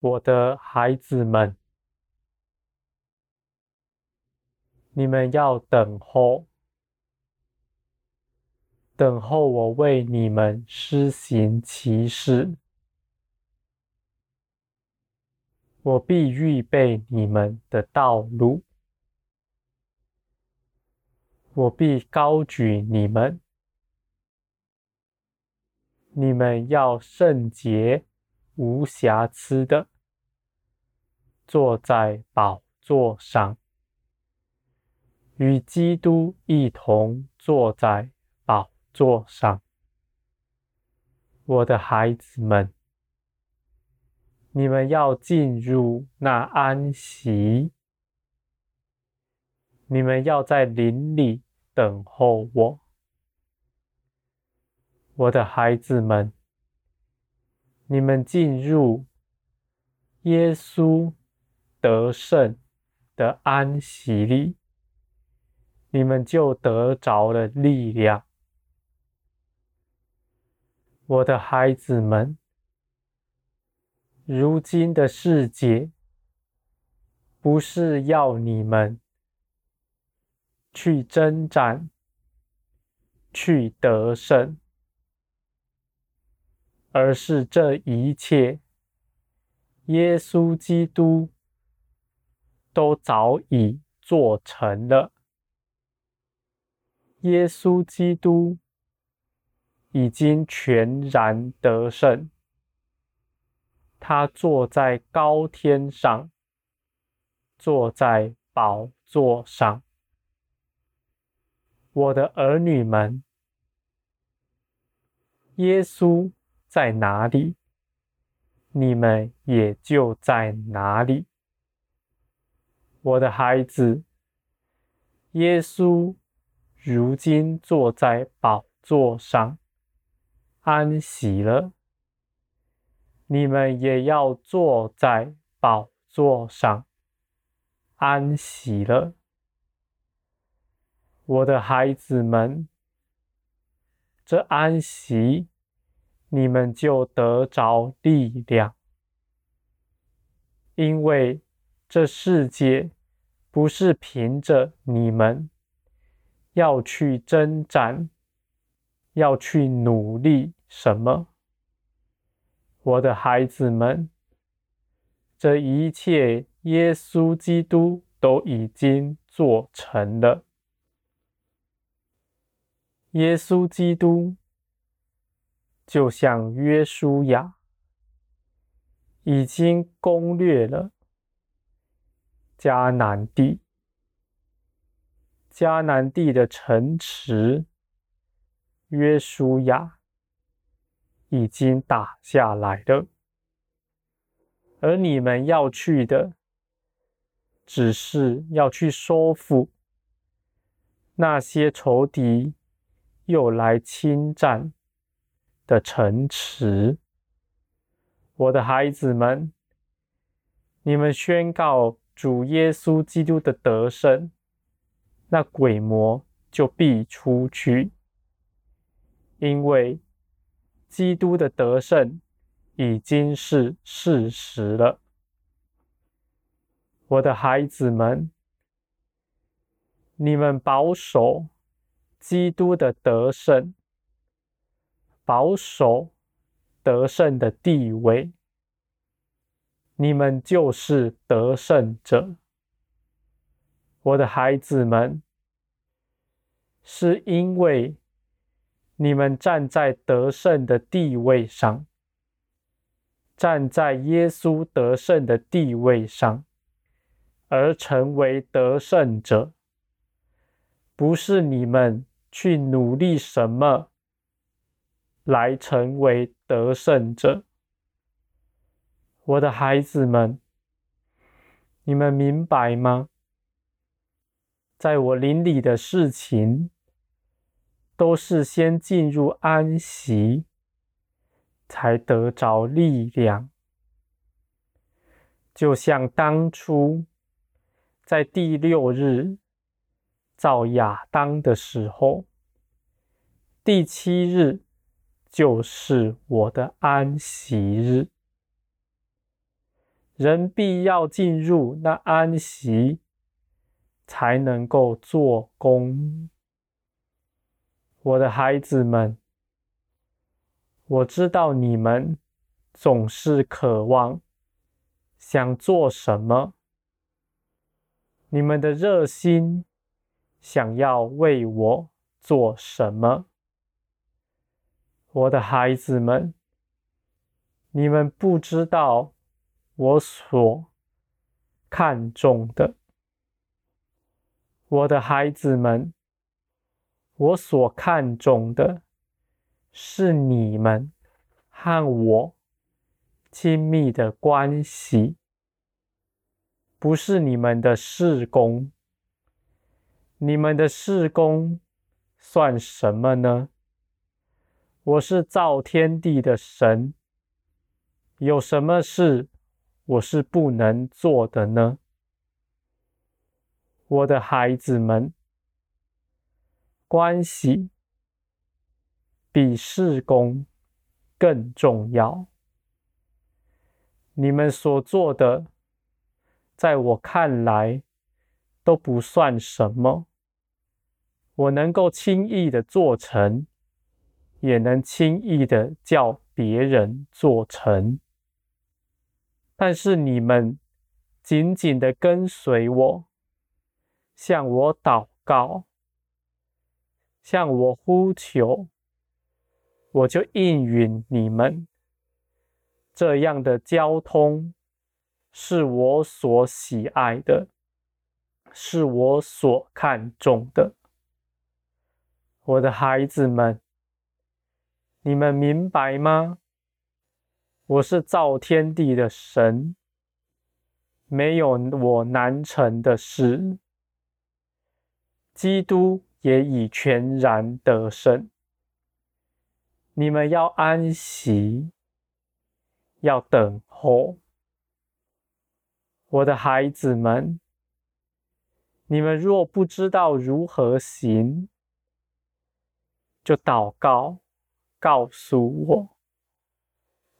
我的孩子们，你们要等候，等候我为你们施行奇事。我必预备你们的道路，我必高举你们，你们要圣洁无瑕疵的坐在宝座上，与基督一同坐在宝座上。我的孩子们。你们要进入那安息，你们要在林里等候我，我的孩子们。你们进入耶稣得胜的安息力，你们就得着了力量，我的孩子们。如今的世界，不是要你们去征战、去得胜，而是这一切，耶稣基督都早已做成了。耶稣基督已经全然得胜。他坐在高天上，坐在宝座上。我的儿女们，耶稣在哪里，你们也就在哪里。我的孩子，耶稣如今坐在宝座上，安息了。你们也要坐在宝座上，安息了，我的孩子们。这安息，你们就得着力量，因为这世界不是凭着你们要去征战，要去努力什么。我的孩子们，这一切耶稣基督都已经做成了。耶稣基督就像约书亚，已经攻略了迦南地，迦南地的城池，约书亚。已经打下来了，而你们要去的，只是要去收复那些仇敌又来侵占的城池。我的孩子们，你们宣告主耶稣基督的得胜，那鬼魔就必出去，因为。基督的得胜已经是事实了，我的孩子们，你们保守基督的得胜，保守得胜的地位，你们就是得胜者。我的孩子们，是因为。你们站在得胜的地位上，站在耶稣得胜的地位上，而成为得胜者，不是你们去努力什么来成为得胜者。我的孩子们，你们明白吗？在我灵里的事情。都是先进入安息，才得着力量。就像当初在第六日造亚当的时候，第七日就是我的安息日。人必要进入那安息，才能够做工。我的孩子们，我知道你们总是渴望想做什么，你们的热心想要为我做什么。我的孩子们，你们不知道我所看重的。我的孩子们。我所看重的是你们和我亲密的关系，不是你们的事工。你们的事工算什么呢？我是造天地的神，有什么事我是不能做的呢？我的孩子们。关系比事工更重要。你们所做的，在我看来都不算什么。我能够轻易的做成，也能轻易的叫别人做成。但是你们紧紧的跟随我，向我祷告。向我呼求，我就应允你们。这样的交通是我所喜爱的，是我所看重的。我的孩子们，你们明白吗？我是造天地的神，没有我难成的事。基督。也已全然得胜。你们要安息，要等候。我的孩子们，你们若不知道如何行，就祷告，告诉我，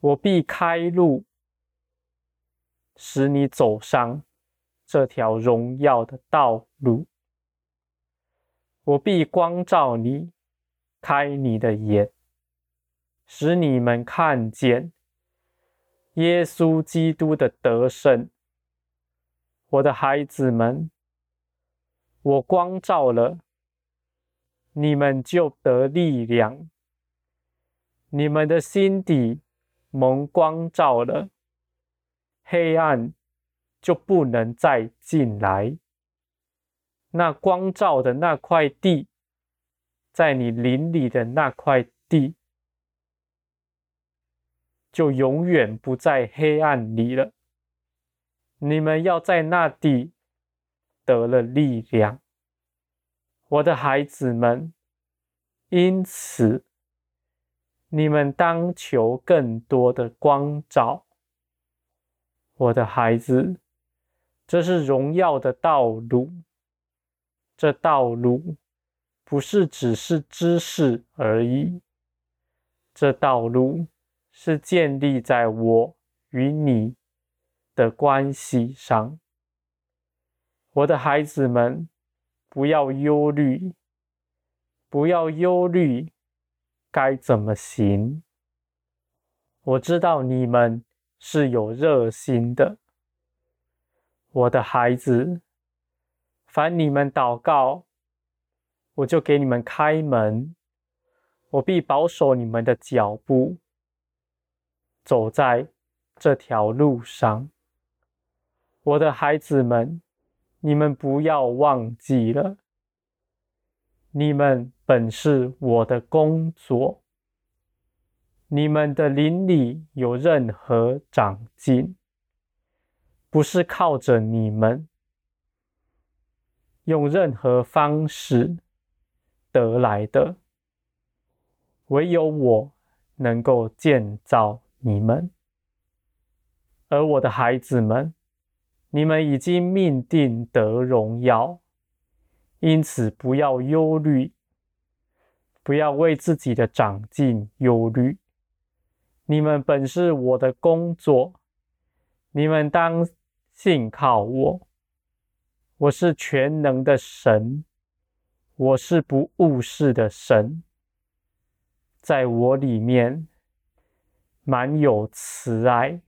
我必开路，使你走上这条荣耀的道路。我必光照你，开你的眼，使你们看见耶稣基督的得胜。我的孩子们，我光照了，你们就得力量。你们的心底蒙光照了，黑暗就不能再进来。那光照的那块地，在你灵里的那块地，就永远不在黑暗里了。你们要在那地得了力量，我的孩子们。因此，你们当求更多的光照，我的孩子。这是荣耀的道路。这道路不是只是知识而已，这道路是建立在我与你的关系上。我的孩子们，不要忧虑，不要忧虑该怎么行。我知道你们是有热心的，我的孩子。凡你们祷告，我就给你们开门。我必保守你们的脚步，走在这条路上。我的孩子们，你们不要忘记了，你们本是我的工作。你们的灵里有任何长进，不是靠着你们。用任何方式得来的，唯有我能够建造你们。而我的孩子们，你们已经命定得荣耀，因此不要忧虑，不要为自己的长进忧虑。你们本是我的工作，你们当信靠我，我是全能的神，我是不误事的神，在我里面满有慈爱，